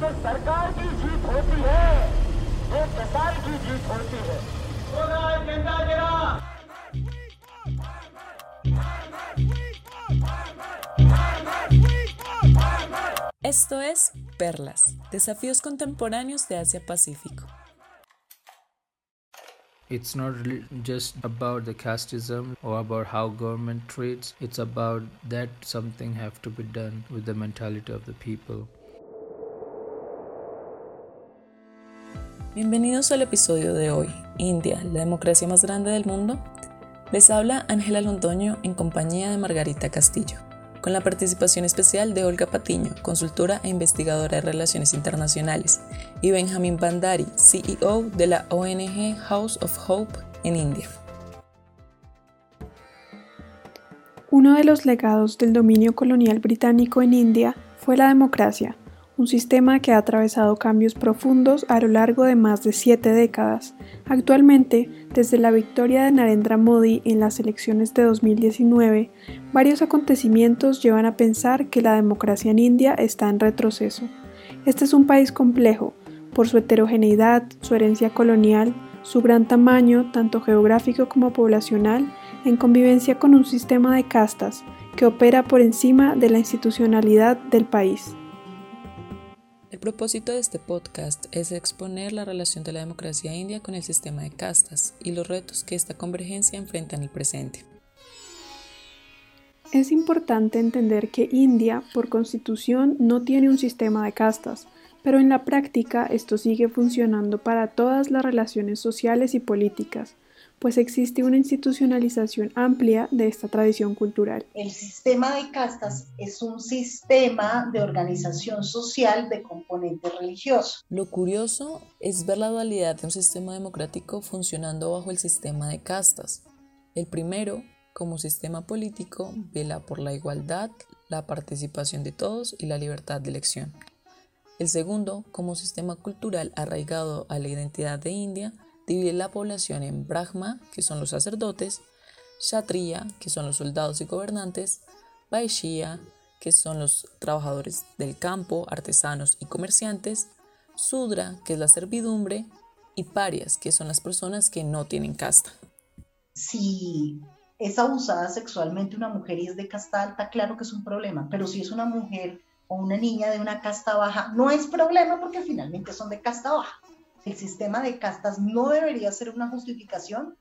तो सरकार की जीत होती है वो प्रसार की जीत होती है Esto es Perlas, desafíos contemporáneos de Asia-Pacífico. It's not really just about the casteism or about how government treats. It's about that something have to be done with the mentality of the people. Bienvenidos al episodio de hoy, India, la democracia más grande del mundo. Les habla Ángela Londoño en compañía de Margarita Castillo con la participación especial de Olga Patiño, consultora e investigadora de relaciones internacionales, y Benjamin Bandari, CEO de la ONG House of Hope en India. Uno de los legados del dominio colonial británico en India fue la democracia, un sistema que ha atravesado cambios profundos a lo largo de más de siete décadas. Actualmente, desde la victoria de Narendra Modi en las elecciones de 2019, varios acontecimientos llevan a pensar que la democracia en India está en retroceso. Este es un país complejo, por su heterogeneidad, su herencia colonial, su gran tamaño, tanto geográfico como poblacional, en convivencia con un sistema de castas que opera por encima de la institucionalidad del país. El propósito de este podcast es exponer la relación de la democracia india con el sistema de castas y los retos que esta convergencia enfrenta en el presente. Es importante entender que India, por constitución, no tiene un sistema de castas, pero en la práctica esto sigue funcionando para todas las relaciones sociales y políticas, pues existe una institucionalización amplia de esta tradición cultural. El sistema de castas es un sistema de organización social de componente religioso. Lo curioso es ver la dualidad de un sistema democrático funcionando bajo el sistema de castas. El primero, como sistema político, vela por la igualdad, la participación de todos y la libertad de elección. El segundo, como sistema cultural arraigado a la identidad de India, divide la población en Brahma, que son los sacerdotes, Kshatriya, que son los soldados y gobernantes, Vaishya, que son los trabajadores del campo, artesanos y comerciantes, Sudra, que es la servidumbre, y Parias, que son las personas que no tienen casta. Si es abusada sexualmente una mujer y es de casta alta, claro que es un problema, pero si es una mujer o una niña de una casta baja, no es problema porque finalmente son de casta baja el sistema de castas no debería ser una justificación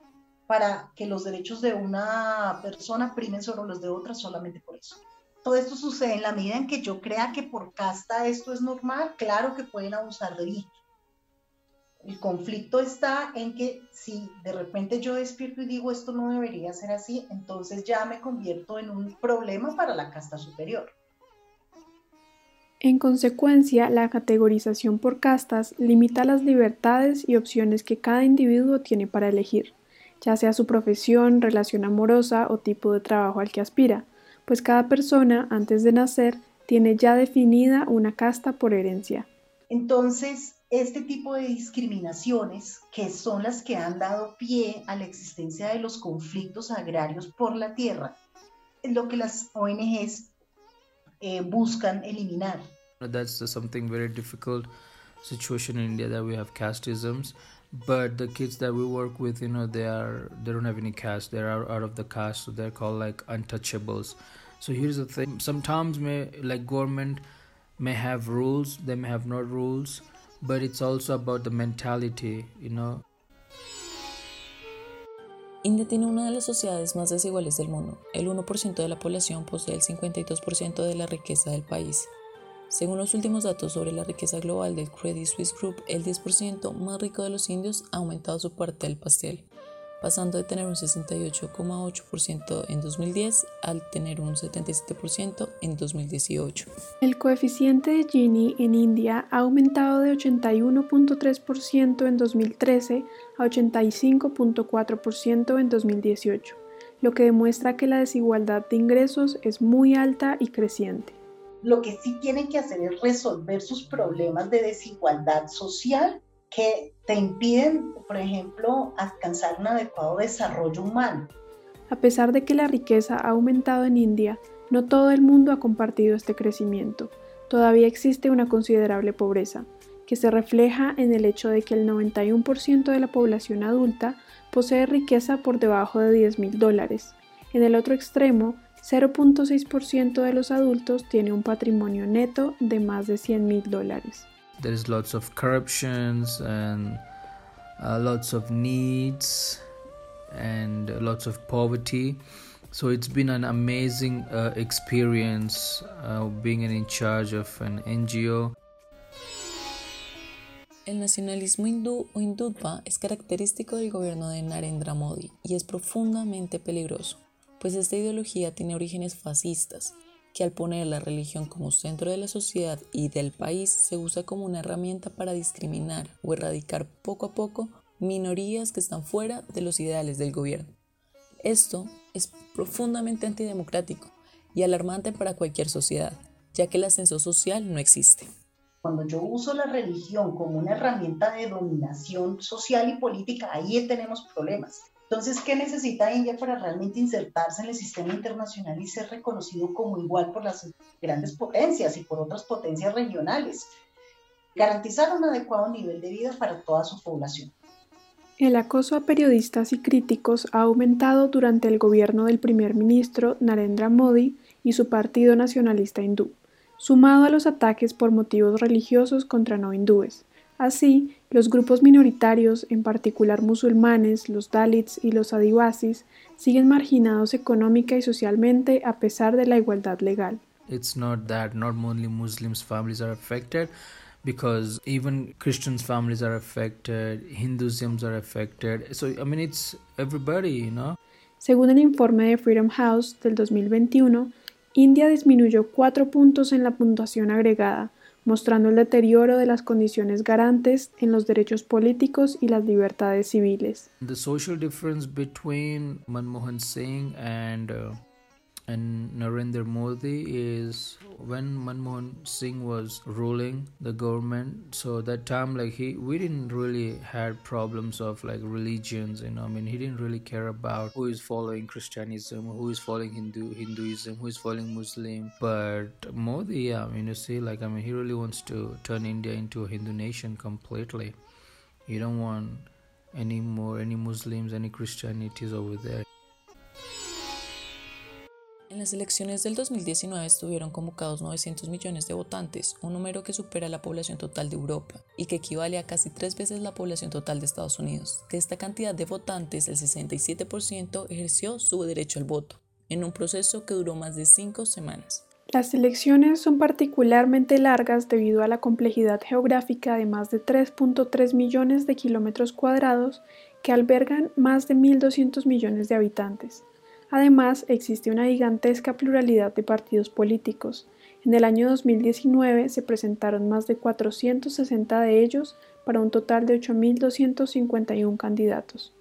para que los derechos de una persona primen sobre los de otra solamente por eso. Todo esto sucede en la medida en que yo crea que por casta esto es normal, claro que pueden abusar de mí. El conflicto está en que si de repente yo despierto y digo esto no debería ser así, entonces ya me convierto en un problema para la casta superior. En consecuencia, la categorización por castas limita las libertades y opciones que cada individuo tiene para elegir, ya sea su profesión, relación amorosa o tipo de trabajo al que aspira, pues cada persona, antes de nacer, tiene ya definida una casta por herencia. Entonces, este tipo de discriminaciones, que son las que han dado pie a la existencia de los conflictos agrarios por la tierra, es lo que las ONGs eh, buscan eliminar. That's something very difficult situation in India that we have casteisms. But the kids that we work with, you know, they are they don't have any caste. They are out of the caste, so they're called like untouchables. So here's the thing: sometimes may like government may have rules, they may have not rules, but it's also about the mentality, you know. India tiene una de las sociedades más desiguales del mundo. El 1% de la población posee el 52% de la riqueza del país. Según los últimos datos sobre la riqueza global del Credit Suisse Group, el 10% más rico de los indios ha aumentado su parte del pastel, pasando de tener un 68,8% en 2010 al tener un 77% en 2018. El coeficiente de Gini en India ha aumentado de 81.3% en 2013 a 85.4% en 2018, lo que demuestra que la desigualdad de ingresos es muy alta y creciente lo que sí tienen que hacer es resolver sus problemas de desigualdad social que te impiden, por ejemplo, alcanzar un adecuado desarrollo humano. A pesar de que la riqueza ha aumentado en India, no todo el mundo ha compartido este crecimiento. todavía existe una considerable pobreza, que se refleja en el hecho de que el 91% de la población adulta posee riqueza por debajo de 10 mil dólares. En el otro extremo, 0.6% de los adultos tiene un patrimonio neto de más de 100 mil dólares. There is lots of corruptions and uh, lots of needs and lots of poverty. So it's been an amazing uh, experience uh, being in charge of an NGO. El nacionalismo hindú o hindutva es característico del gobierno de Narendra Modi y es profundamente peligroso, pues esta ideología tiene orígenes fascistas, que al poner la religión como centro de la sociedad y del país se usa como una herramienta para discriminar o erradicar poco a poco minorías que están fuera de los ideales del gobierno. Esto es profundamente antidemocrático y alarmante para cualquier sociedad, ya que el ascenso social no existe. Cuando yo uso la religión como una herramienta de dominación social y política, ahí tenemos problemas. Entonces, ¿qué necesita India para realmente insertarse en el sistema internacional y ser reconocido como igual por las grandes potencias y por otras potencias regionales? Garantizar un adecuado nivel de vida para toda su población. El acoso a periodistas y críticos ha aumentado durante el gobierno del primer ministro Narendra Modi y su partido nacionalista hindú sumado a los ataques por motivos religiosos contra no hindúes. Así, los grupos minoritarios, en particular musulmanes, los Dalits y los Adivasis, siguen marginados económica y socialmente a pesar de la igualdad legal. It's not that not only Muslims families are affected because even Christians families are affected, Hinduism are affected. So I mean it's everybody, you know. Según el informe de Freedom House del 2021, India disminuyó cuatro puntos en la puntuación agregada, mostrando el deterioro de las condiciones garantes en los derechos políticos y las libertades civiles. The social difference between Manmohan Singh and uh, and Narendra Modi is when Manmohan Singh was ruling the government. So that time, like he, we didn't really had problems of like religions. You know, I mean, he didn't really care about who is following Christianism, who is following Hindu Hinduism, who is following Muslim. But Modi, yeah, I mean, you see, like I mean, he really wants to turn India into a Hindu nation completely. You don't want any more any Muslims, any Christianities over there. En las elecciones del 2019 estuvieron convocados 900 millones de votantes, un número que supera la población total de Europa y que equivale a casi tres veces la población total de Estados Unidos. De esta cantidad de votantes, el 67% ejerció su derecho al voto, en un proceso que duró más de cinco semanas. Las elecciones son particularmente largas debido a la complejidad geográfica de más de 3.3 millones de kilómetros cuadrados que albergan más de 1.200 millones de habitantes. Además, existe una gigantesca pluralidad de partidos políticos. En el año 2019 se presentaron más de 460 de ellos para un total de 8.251 candidatos.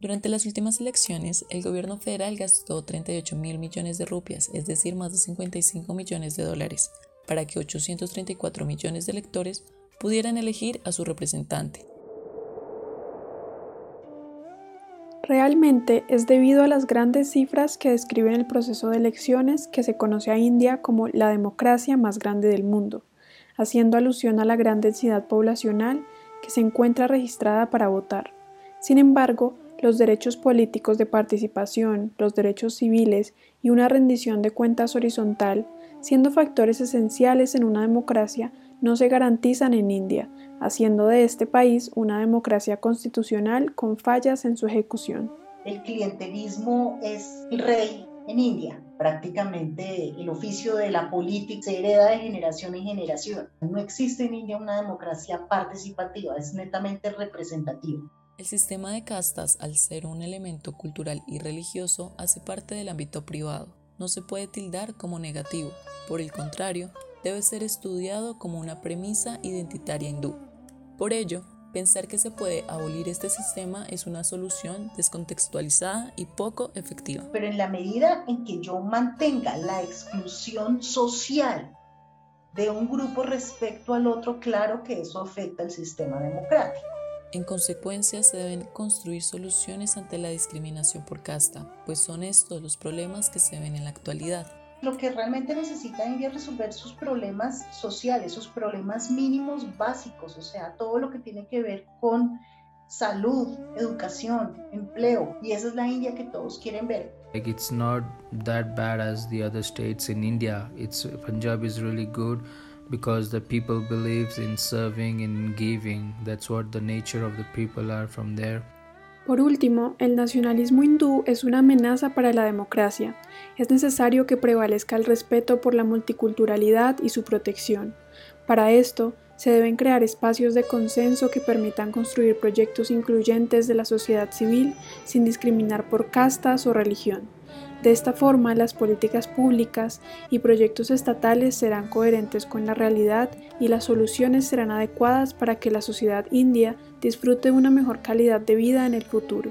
Durante las últimas elecciones, el gobierno federal gastó 38 mil millones de rupias, es decir, más de 55 millones de dólares, para que 834 millones de electores pudieran elegir a su representante. Realmente es debido a las grandes cifras que describen el proceso de elecciones que se conoce a India como la democracia más grande del mundo, haciendo alusión a la gran densidad poblacional que se encuentra registrada para votar. Sin embargo, los derechos políticos de participación, los derechos civiles y una rendición de cuentas horizontal, siendo factores esenciales en una democracia, no se garantizan en India, haciendo de este país una democracia constitucional con fallas en su ejecución. El clientelismo es el rey en India. Prácticamente el oficio de la política se hereda de generación en generación. No existe en India una democracia participativa, es netamente representativa. El sistema de castas, al ser un elemento cultural y religioso, hace parte del ámbito privado. No se puede tildar como negativo. Por el contrario, debe ser estudiado como una premisa identitaria hindú. Por ello, pensar que se puede abolir este sistema es una solución descontextualizada y poco efectiva. Pero en la medida en que yo mantenga la exclusión social de un grupo respecto al otro, claro que eso afecta al sistema democrático. En consecuencia, se deben construir soluciones ante la discriminación por casta, pues son estos los problemas que se ven en la actualidad. Lo que realmente necesita India es resolver sus problemas sociales, sus problemas mínimos básicos, o sea, todo lo que tiene que ver con salud, educación, empleo, y esa es la India que todos quieren ver. Like it's not that bad as the other states in India. It's Punjab is really good because the people believes in serving and giving. That's what the nature of the people are from there. Por último, el nacionalismo hindú es una amenaza para la democracia. Es necesario que prevalezca el respeto por la multiculturalidad y su protección. Para esto, se deben crear espacios de consenso que permitan construir proyectos incluyentes de la sociedad civil sin discriminar por castas o religión. De esta forma, las políticas públicas y proyectos estatales serán coherentes con la realidad y las soluciones serán adecuadas para que la sociedad india disfrute de una mejor calidad de vida en el futuro.